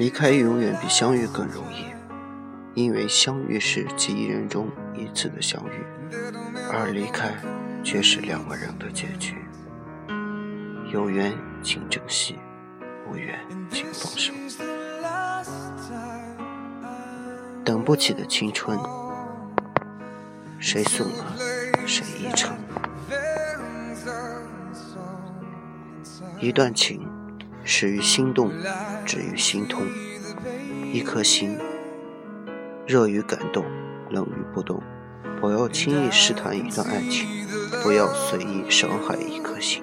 离开永远比相遇更容易，因为相遇是几亿人中一次的相遇，而离开却是两个人的结局。有缘请珍惜，无缘请放手。等不起的青春，谁送了谁一程？一段情，始于心动，止于心痛。一颗心，热于感动，冷于不动。不要轻易试探一段爱情，不要随意伤害一颗心。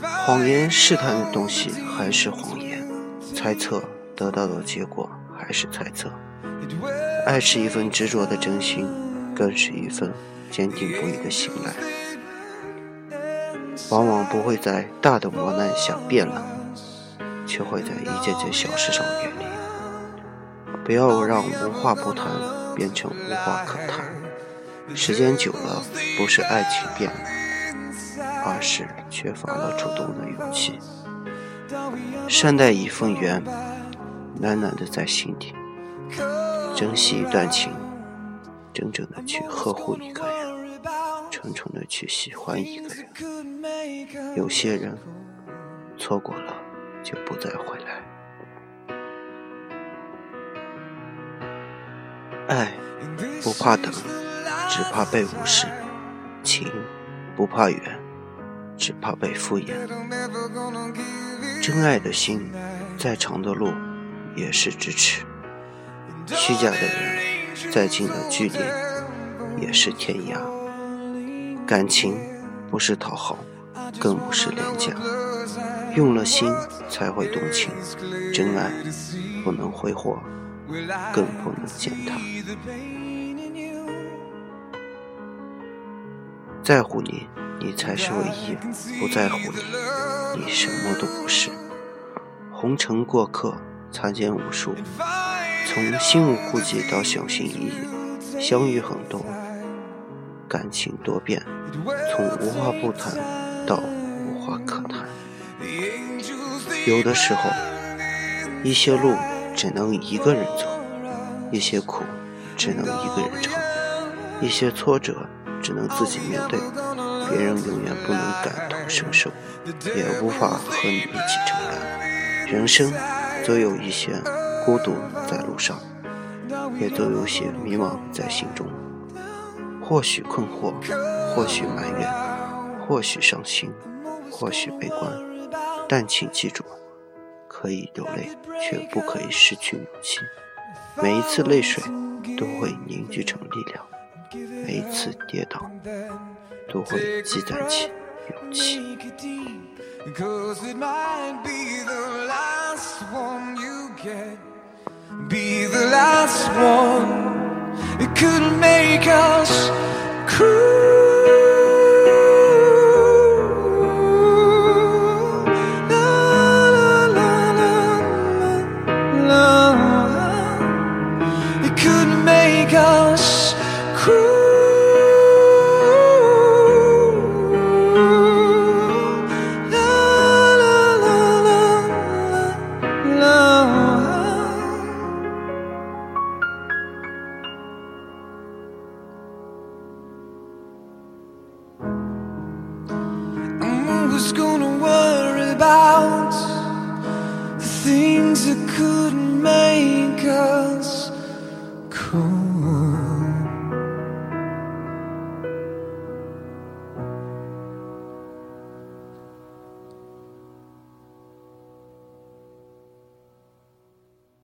谎言试探的东西还是谎言，猜测得到的结果还是猜测。爱是一份执着的真心，更是一份坚定不移的信赖。往往不会在大的磨难下变冷，却会在一件件小事上远离。不要让无话不谈变成无话可谈。时间久了，不是爱情变了。而是缺乏了主动的勇气。善待一份缘，暖暖的在心底；珍惜一段情，真正的去呵护一个人，纯纯的去喜欢一个人。有些人错过了就不再回来。爱不怕等，只怕被无视；情不怕远。只怕被敷衍。真爱的心，再长的路也是咫尺；虚假的人，再近的距离也是天涯。感情不是讨好，更不是廉价，用了心才会动情。真爱不能挥霍，更不能践踏。在乎你。你才是唯一，不在乎你，你什么都不是。红尘过客，擦肩无数，从心无顾忌到小心翼翼，相遇很多，感情多变，从无话不谈到无话可谈。有的时候，一些路只能一个人走，一些苦只能一个人尝，一些挫折只能自己面对。别人永远不能感同身受，也无法和你一起承担。人生总有一些孤独在路上，也总有些迷茫在心中。或许困惑，或许埋怨，或许伤心，或许悲观，但请记住：可以流泪，却不可以失去勇气。每一次泪水都会凝聚成力量，每一次跌倒。都会积攒起勇气。Be the last one, could make us cool. La, la, la, it could make us. Who's gonna worry about the things that couldn't make us cool?